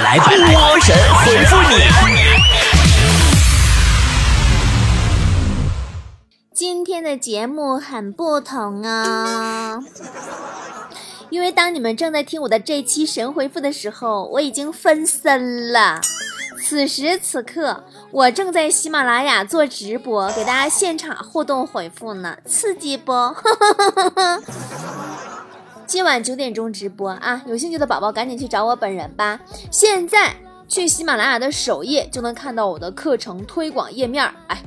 来波神回复你。今天的节目很不同啊，因为当你们正在听我的这期神回复的时候，我已经分身了。此时此刻，我正在喜马拉雅做直播，给大家现场互动回复呢，刺激不？今晚九点钟直播啊！有兴趣的宝宝赶紧去找我本人吧。现在去喜马拉雅的首页就能看到我的课程推广页面。哎，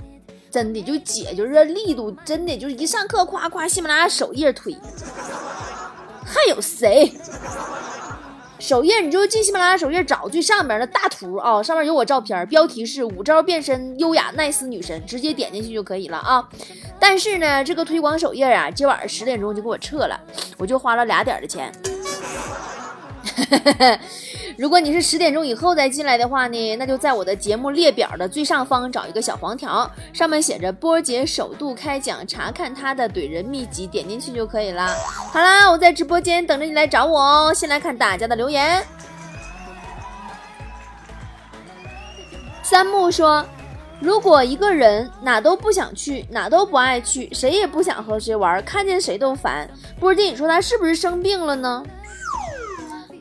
真的就姐就是力度，真的就是一上课夸夸喜马拉雅首页推，还有谁？首页，你就进喜马拉雅首页找最上面的大图啊，上面有我照片，标题是五招变身优雅奈斯女神，直接点进去就可以了啊。但是呢，这个推广首页啊，今晚上十点钟就给我撤了，我就花了俩点的钱。如果你是十点钟以后再进来的话呢，那就在我的节目列表的最上方找一个小黄条，上面写着“波姐首度开讲，查看她的怼人秘籍”，点进去就可以了。好啦，我在直播间等着你来找我哦。先来看大家的留言。三木说：“如果一个人哪都不想去，哪都不爱去，谁也不想和谁玩，看见谁都烦，波姐，你说他是不是生病了呢？”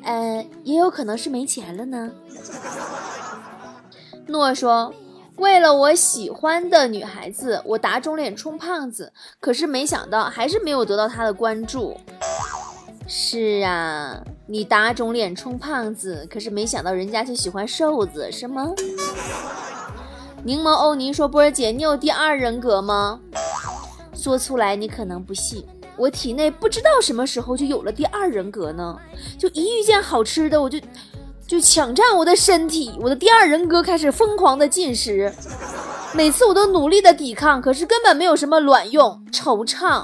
呃，也有可能是没钱了呢。诺说：“为了我喜欢的女孩子，我打肿脸充胖子，可是没想到还是没有得到她的关注。”是啊，你打肿脸充胖子，可是没想到人家却喜欢瘦子，是吗？柠檬欧尼说：“波儿姐，你有第二人格吗？”说出来你可能不信。我体内不知道什么时候就有了第二人格呢，就一遇见好吃的我就就抢占我的身体，我的第二人格开始疯狂的进食，每次我都努力的抵抗，可是根本没有什么卵用，惆怅。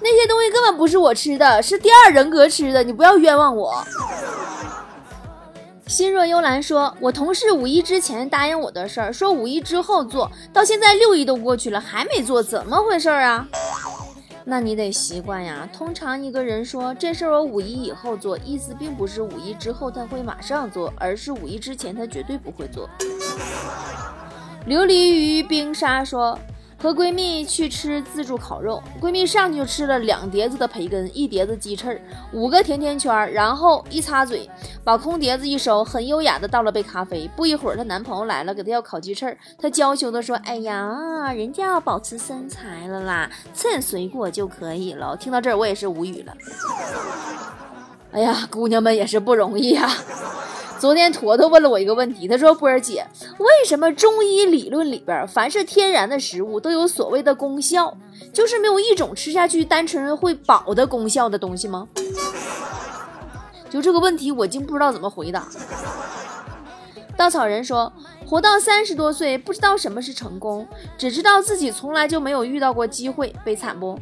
那些东西根本不是我吃的，是第二人格吃的，你不要冤枉我。心若幽兰说：“我同事五一之前答应我的事儿，说五一之后做到，现在六一都过去了还没做，怎么回事儿啊？”那你得习惯呀。通常一个人说这事儿我五一以后做，意思并不是五一之后他会马上做，而是五一之前他绝对不会做。琉璃鱼冰沙说。和闺蜜去吃自助烤肉，闺蜜上去就吃了两碟子的培根，一碟子鸡翅，五个甜甜圈，然后一擦嘴，把空碟子一收，很优雅的倒了杯咖啡。不一会儿，她男朋友来了，给她要烤鸡翅，她娇羞的说：“哎呀，人家要保持身材了啦，吃点水果就可以了。”听到这儿，我也是无语了。哎呀，姑娘们也是不容易呀。昨天坨坨问了我一个问题，他说：“波儿姐，为什么中医理论里边凡是天然的食物都有所谓的功效，就是没有一种吃下去单纯会饱的功效的东西吗？”就这个问题，我竟不知道怎么回答。稻草人说：“活到三十多岁，不知道什么是成功，只知道自己从来就没有遇到过机会，悲惨不？”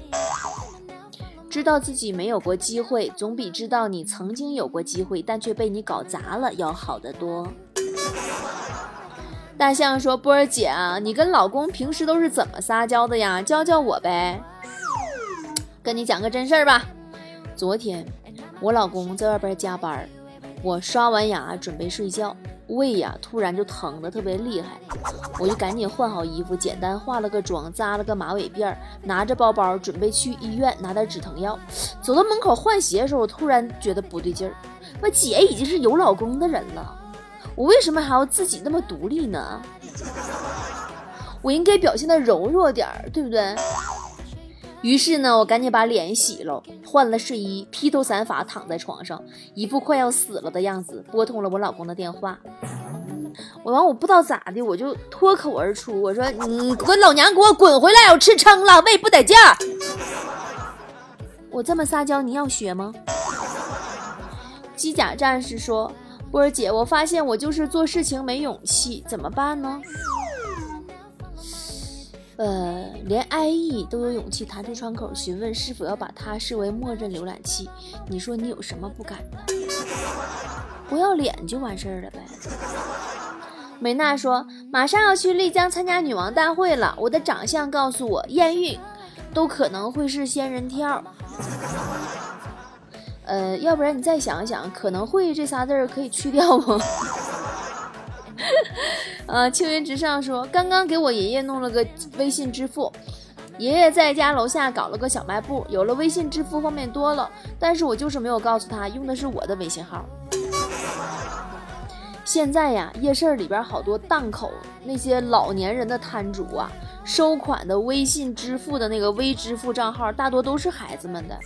知道自己没有过机会，总比知道你曾经有过机会，但却被你搞砸了要好得多。大象说：“波儿姐啊，你跟老公平时都是怎么撒娇的呀？教教我呗。跟你讲个真事儿吧。昨天我老公在外边加班，我刷完牙准备睡觉。”胃呀，突然就疼的特别厉害，我就赶紧换好衣服，简单化了个妆，扎了个马尾辫，拿着包包准备去医院拿点止疼药。走到门口换鞋的时候，我突然觉得不对劲儿。我姐已经是有老公的人了，我为什么还要自己那么独立呢？我应该表现的柔弱点儿，对不对？于是呢，我赶紧把脸洗了，换了睡衣，披头散发躺在床上，一副快要死了的样子，拨通了我老公的电话。我完，我不知道咋的，我就脱口而出，我说：“你我老娘给我滚回来，我吃撑了，胃不得劲儿。”我这么撒娇，你要学吗？机甲战士说：“波儿姐，我发现我就是做事情没勇气，怎么办呢？”呃，连 IE 都有勇气弹出窗口询问是否要把它视为默认浏览器，你说你有什么不敢的？不要脸就完事儿了呗。美娜说，马上要去丽江参加女王大会了，我的长相告诉我，艳遇都可能会是仙人跳。呃，要不然你再想想，可能会这仨字儿可以去掉吗？呃，青云直上说，刚刚给我爷爷弄了个微信支付，爷爷在家楼下搞了个小卖部，有了微信支付方便多了，但是我就是没有告诉他用的是我的微信号。现在呀，夜市里边好多档口，那些老年人的摊主啊，收款的微信支付的那个微支付账号，大多都是孩子们的。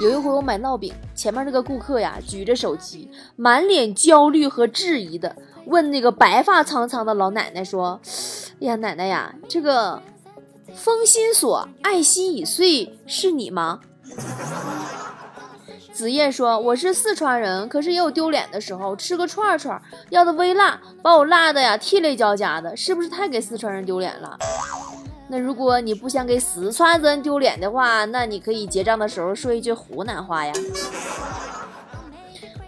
有一回我买烙饼，前面那个顾客呀，举着手机，满脸焦虑和质疑的问那个白发苍苍的老奶奶说：“哎呀，奶奶呀，这个封心锁爱心已碎是你吗？”子夜说：“我是四川人，可是也有丢脸的时候。吃个串串要的微辣，把我辣的呀涕泪交加的，是不是太给四川人丢脸了？那如果你不想给四川人丢脸的话，那你可以结账的时候说一句湖南话呀。”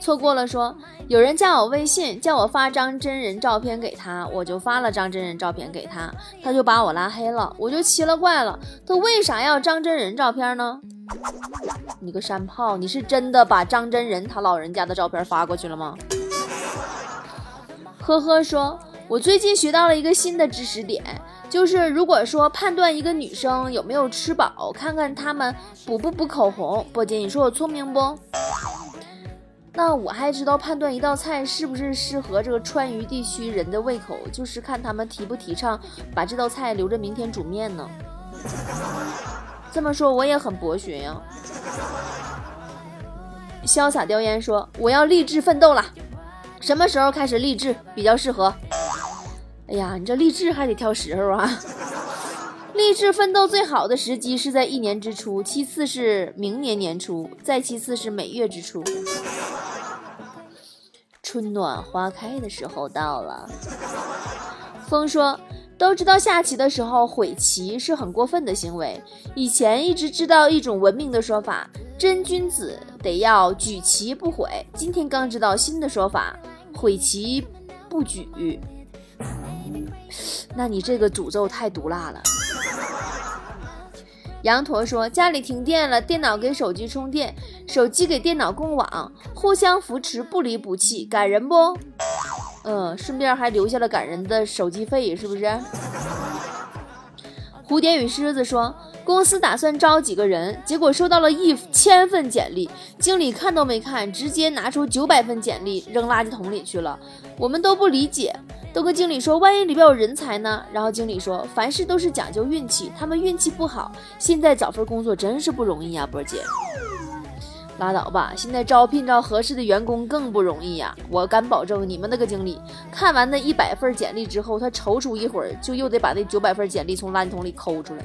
错过了说，有人加我微信，叫我发张真人照片给他，我就发了张真人照片给他，他就把我拉黑了，我就奇了怪了，他为啥要张真人照片呢？你个山炮，你是真的把张真人他老人家的照片发过去了吗？呵呵，说我最近学到了一个新的知识点，就是如果说判断一个女生有没有吃饱，看看她们补不补口红。波姐，你说我聪明不？那我还知道判断一道菜是不是适合这个川渝地区人的胃口，就是看他们提不提倡把这道菜留着明天煮面呢。这么说我也很博学呀。潇洒叼烟说：“我要励志奋斗了，什么时候开始励志比较适合？”哎呀，你这励志还得挑时候啊！励志奋斗最好的时机是在一年之初，其次是明年年初，再其次是每月之初。春暖花开的时候到了。风说。都知道下棋的时候毁棋是很过分的行为。以前一直知道一种文明的说法，真君子得要举棋不悔。今天刚知道新的说法，毁棋不举。那你这个诅咒太毒辣了。羊驼说家里停电了，电脑给手机充电，手机给电脑供网，互相扶持，不离不弃，感人不？嗯，顺便还留下了感人的手机费，是不是？蝴蝶与狮子说，公司打算招几个人，结果收到了一千份简历，经理看都没看，直接拿出九百份简历扔垃圾桶里去了。我们都不理解，都跟经理说，万一里边有人才呢？然后经理说，凡事都是讲究运气，他们运气不好，现在找份工作真是不容易啊，波姐。拉倒吧，现在招聘到合适的员工更不容易呀！我敢保证，你们那个经理看完那一百份简历之后，他踌躇一会儿，就又得把那九百份简历从垃圾桶里抠出来。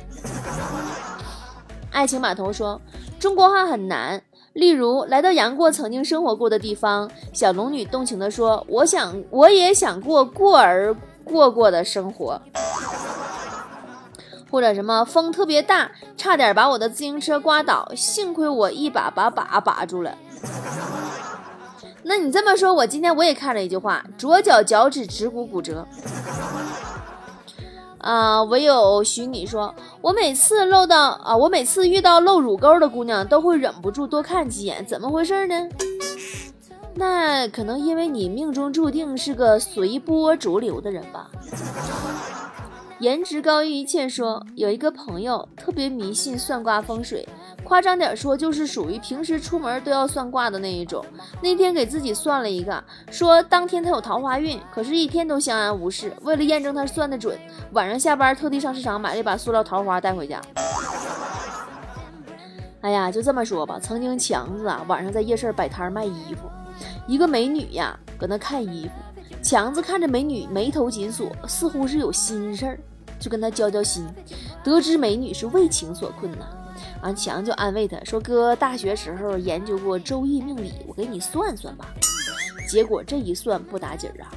爱情码头说，中国话很难，例如来到杨过曾经生活过的地方，小龙女动情地说：“我想，我也想过过儿过过的生活。”或者什么风特别大，差点把我的自行车刮倒，幸亏我一把把把把住了。那你这么说，我今天我也看了一句话：左脚脚趾指骨骨折。啊，唯有许你说，我每次漏到啊，我每次遇到露乳沟的姑娘，都会忍不住多看几眼，怎么回事呢？那可能因为你命中注定是个随波逐流的人吧。颜值高于一切。说有一个朋友特别迷信算卦风水，夸张点说就是属于平时出门都要算卦的那一种。那天给自己算了一个，说当天他有桃花运，可是一天都相安无事。为了验证他算的准，晚上下班特地上市场买了一把塑料桃花带回家。哎呀，就这么说吧，曾经强子啊晚上在夜市摆摊卖衣服，一个美女呀搁那看衣服，强子看着美女眉头紧锁，似乎是有心事儿。就跟他交交心，得知美女是为情所困呐，完强就安慰他说：“哥，大学时候研究过周易命理，我给你算算吧。”结果这一算不打紧儿啊，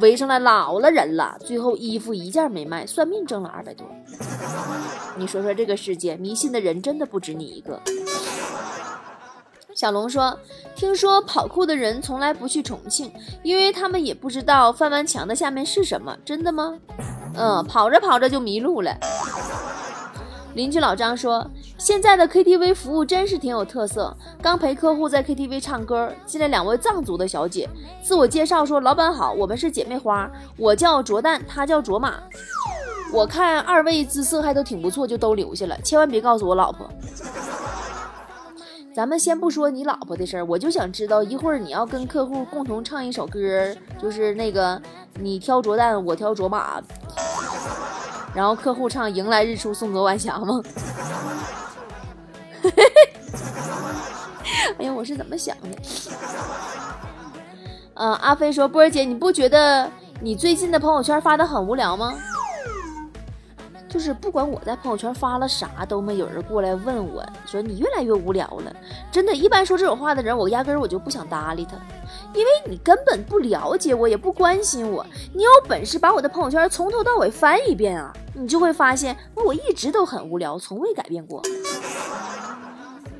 围上来老了人了，最后衣服一件没卖，算命挣了二百多。你说说这个世界迷信的人真的不止你一个。小龙说：“听说跑酷的人从来不去重庆，因为他们也不知道翻完墙的下面是什么，真的吗？”嗯，跑着跑着就迷路了。邻居老张说：“现在的 KTV 服务真是挺有特色。刚陪客户在 KTV 唱歌，进来两位藏族的小姐，自我介绍说：‘老板好，我们是姐妹花，我叫卓蛋，她叫卓玛。’我看二位姿色还都挺不错，就都留下了。千万别告诉我老婆。咱们先不说你老婆的事儿，我就想知道一会儿你要跟客户共同唱一首歌，就是那个你挑卓蛋，我挑卓玛。”然后客户唱“迎来日出送走晚霞”吗？哎呀，我是怎么想的？嗯，阿飞说：“波儿姐，你不觉得你最近的朋友圈发的很无聊吗？”就是不管我在朋友圈发了啥，都没有人过来问我说你越来越无聊了。真的，一般说这种话的人，我压根儿我就不想搭理他，因为你根本不了解我，也不关心我。你有本事把我的朋友圈从头到尾翻一遍啊，你就会发现我一直都很无聊，从未改变过。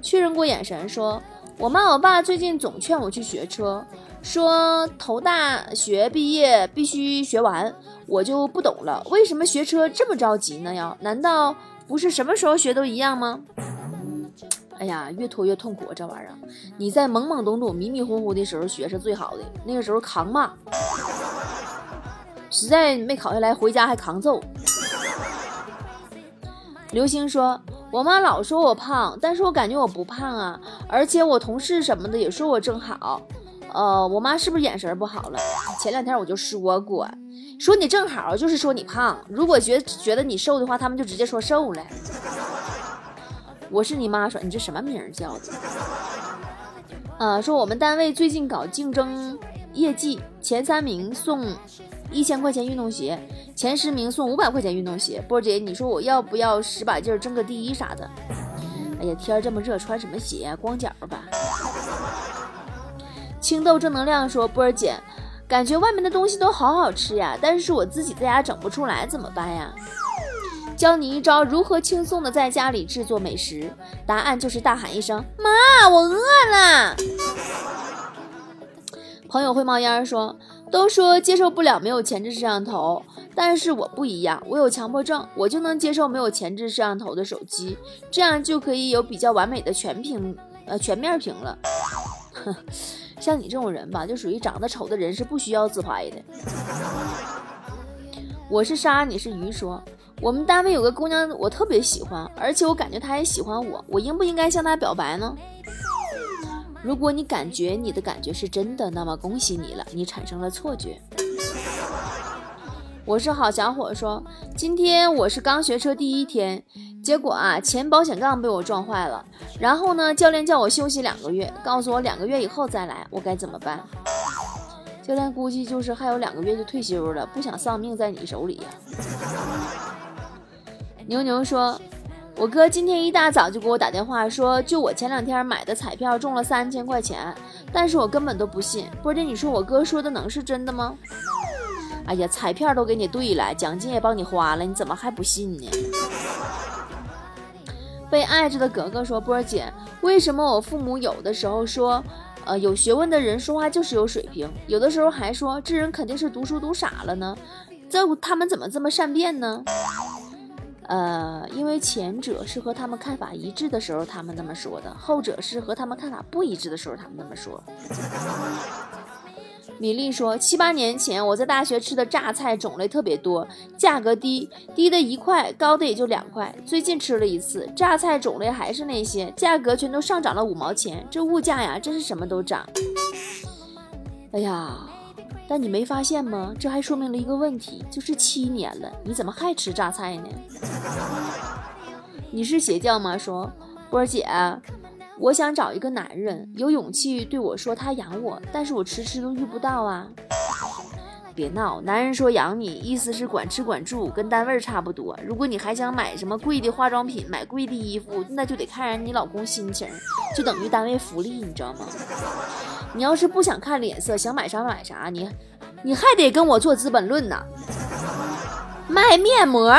确认过眼神，说我妈我爸最近总劝我去学车，说头大学毕业必须学完。我就不懂了，为什么学车这么着急呢？要难道不是什么时候学都一样吗？哎呀，越拖越痛苦，这玩意儿。你在懵懵懂懂、迷迷糊糊的时候学是最好的，那个时候扛骂，实在没考下来，回家还扛揍。刘星说：“我妈老说我胖，但是我感觉我不胖啊，而且我同事什么的也说我正好。呃，我妈是不是眼神不好了？前两天我就说过。”说你正好就是说你胖，如果觉觉得你瘦的话，他们就直接说瘦了。我是你妈说你这什么名叫的？啊，说我们单位最近搞竞争业绩，前三名送一千块钱运动鞋，前十名送五百块钱运动鞋。波姐，你说我要不要使把劲争个第一啥的？哎呀，天这么热，穿什么鞋？光脚吧。青豆正能量说波儿姐。感觉外面的东西都好好吃呀，但是我自己在家整不出来，怎么办呀？教你一招如何轻松的在家里制作美食，答案就是大喊一声“妈，我饿了”。朋友会冒烟说：“都说接受不了没有前置摄像头，但是我不一样，我有强迫症，我就能接受没有前置摄像头的手机，这样就可以有比较完美的全屏，呃，全面屏了。”像你这种人吧，就属于长得丑的人是不需要自拍的。我是沙，你是鱼。说我们单位有个姑娘，我特别喜欢，而且我感觉她也喜欢我，我应不应该向她表白呢？如果你感觉你的感觉是真的，那么恭喜你了，你产生了错觉。我是好小伙，说今天我是刚学车第一天。结果啊，前保险杠被我撞坏了。然后呢，教练叫我休息两个月，告诉我两个月以后再来，我该怎么办？教练估计就是还有两个月就退休了，不想丧命在你手里呀。牛牛说，我哥今天一大早就给我打电话说，就我前两天买的彩票中了三千块钱，但是我根本都不信。波姐，你说我哥说的能是真的吗？哎呀，彩票都给你兑了，奖金也帮你花了，你怎么还不信呢？被爱着的格格说：“波儿姐，为什么我父母有的时候说，呃，有学问的人说话就是有水平，有的时候还说这人肯定是读书读傻了呢？这他们怎么这么善变呢？呃，因为前者是和他们看法一致的时候他们那么说的，后者是和他们看法不一致的时候他们那么说。”米粒说：“七八年前，我在大学吃的榨菜种类特别多，价格低，低的一块，高的也就两块。最近吃了一次，榨菜种类还是那些，价格全都上涨了五毛钱。这物价呀，真是什么都涨。哎呀，但你没发现吗？这还说明了一个问题，就是七年了，你怎么还吃榨菜呢？你是邪教吗？说，波儿姐。”我想找一个男人，有勇气对我说他养我，但是我迟迟都遇不到啊！别闹，男人说养你，意思是管吃管住，跟单位差不多。如果你还想买什么贵的化妆品，买贵的衣服，那就得看人你老公心情，就等于单位福利，你知道吗？你要是不想看脸色，想买啥买啥，你你还得跟我做《资本论》呢，卖面膜。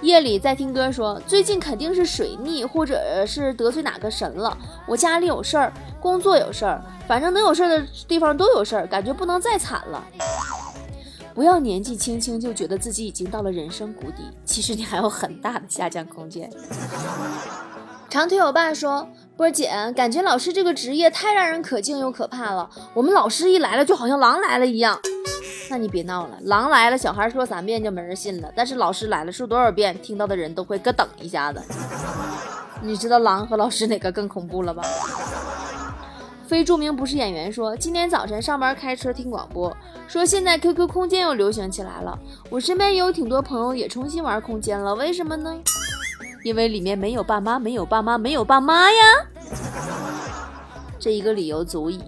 夜里在听歌，说最近肯定是水逆，或者是得罪哪个神了。我家里有事儿，工作有事儿，反正能有事儿的地方都有事儿，感觉不能再惨了。不要年纪轻轻就觉得自己已经到了人生谷底，其实你还有很大的下降空间。长腿欧巴说：“波姐，感觉老师这个职业太让人可敬又可怕了。我们老师一来了，就好像狼来了一样。那你别闹了，狼来了，小孩说三遍就没人信了。但是老师来了，说多少遍，听到的人都会咯噔一下子。你知道狼和老师哪个更恐怖了吧？”非著名不是演员说，今天早晨上班开车听广播，说现在 QQ 空间又流行起来了。我身边也有挺多朋友也重新玩空间了，为什么呢？因为里面没有爸妈，没有爸妈，没有爸妈呀。这一个理由足矣。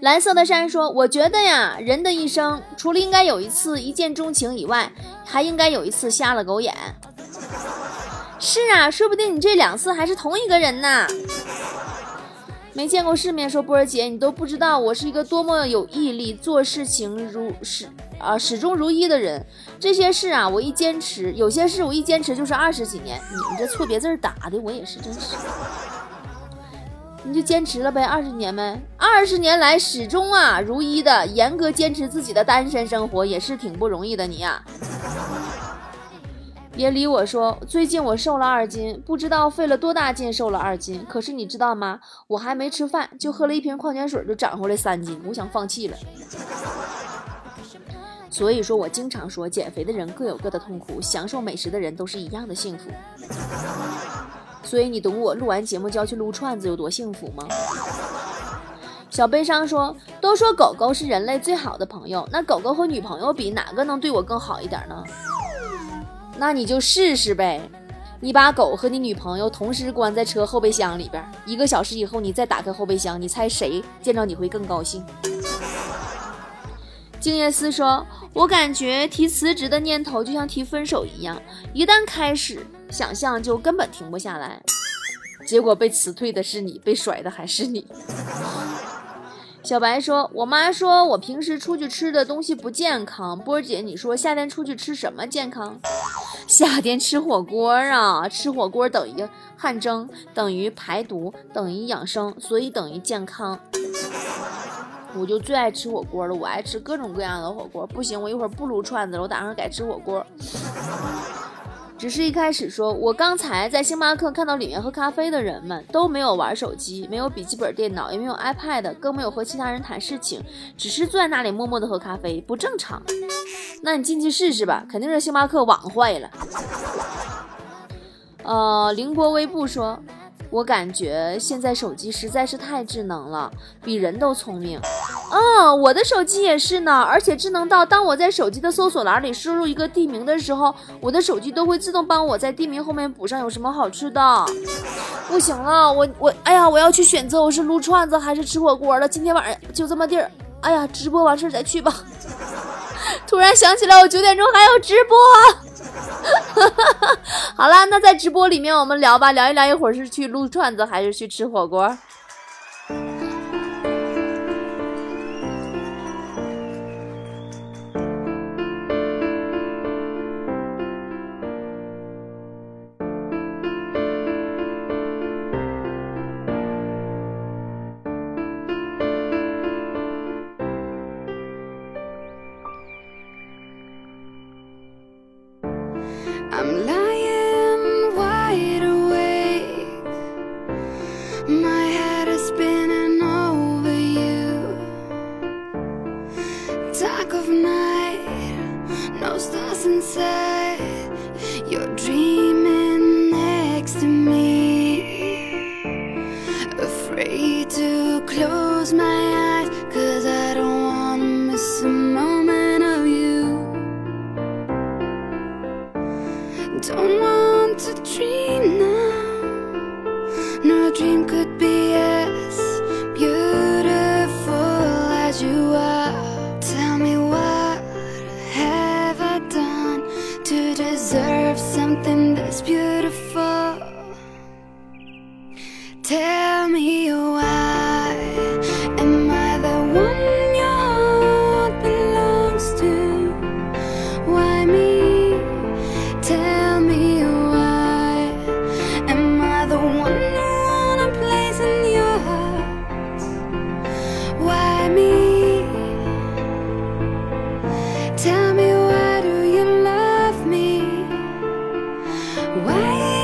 蓝色的山说，我觉得呀，人的一生除了应该有一次一见钟情以外，还应该有一次瞎了狗眼。是啊，说不定你这两次还是同一个人呢。没见过世面，说波儿姐，你都不知道我是一个多么有毅力、做事情如始啊始终如一的人。这些事啊，我一坚持，有些事我一坚持就是二十几年。你们这错别字打的，我也是真是。你就坚持了呗，二十年呗，二十年来始终啊如一的严格坚持自己的单身生活，也是挺不容易的，你呀。别理我说，最近我瘦了二斤，不知道费了多大劲瘦了二斤。可是你知道吗？我还没吃饭，就喝了一瓶矿泉水，就长回来三斤，我想放弃了。所以说我经常说，减肥的人各有各的痛苦，享受美食的人都是一样的幸福。所以你懂我录完节目就要去撸串子有多幸福吗？小悲伤说，都说狗狗是人类最好的朋友，那狗狗和女朋友比，哪个能对我更好一点呢？那你就试试呗，你把狗和你女朋友同时关在车后备箱里边，一个小时以后你再打开后备箱，你猜谁见着你会更高兴？静夜思说：“我感觉提辞职的念头就像提分手一样，一旦开始想象就根本停不下来，结果被辞退的是你，被甩的还是你。”小白说：“我妈说我平时出去吃的东西不健康。波姐，你说夏天出去吃什么健康？夏天吃火锅啊，吃火锅等于汗蒸，等于排毒，等于养生，所以等于健康。我就最爱吃火锅了，我爱吃各种各样的火锅。不行，我一会儿不撸串子了，我打算改吃火锅。”只是一开始说，我刚才在星巴克看到里面喝咖啡的人们都没有玩手机，没有笔记本电脑，也没有 iPad，更没有和其他人谈事情，只是坐在那里默默的喝咖啡，不正常。那你进去试试吧，肯定是星巴克网坏了。呃，凌波微步说。我感觉现在手机实在是太智能了，比人都聪明。嗯，我的手机也是呢，而且智能到当我在手机的搜索栏里输入一个地名的时候，我的手机都会自动帮我在地名后面补上有什么好吃的。不行了，我我哎呀，我要去选择我是撸串子还是吃火锅了。今天晚上就这么地儿，哎呀，直播完事儿再去吧。突然想起来，我九点钟还要直播。好啦，那在直播里面我们聊吧，聊一聊一会儿是去撸串子还是去吃火锅。Why?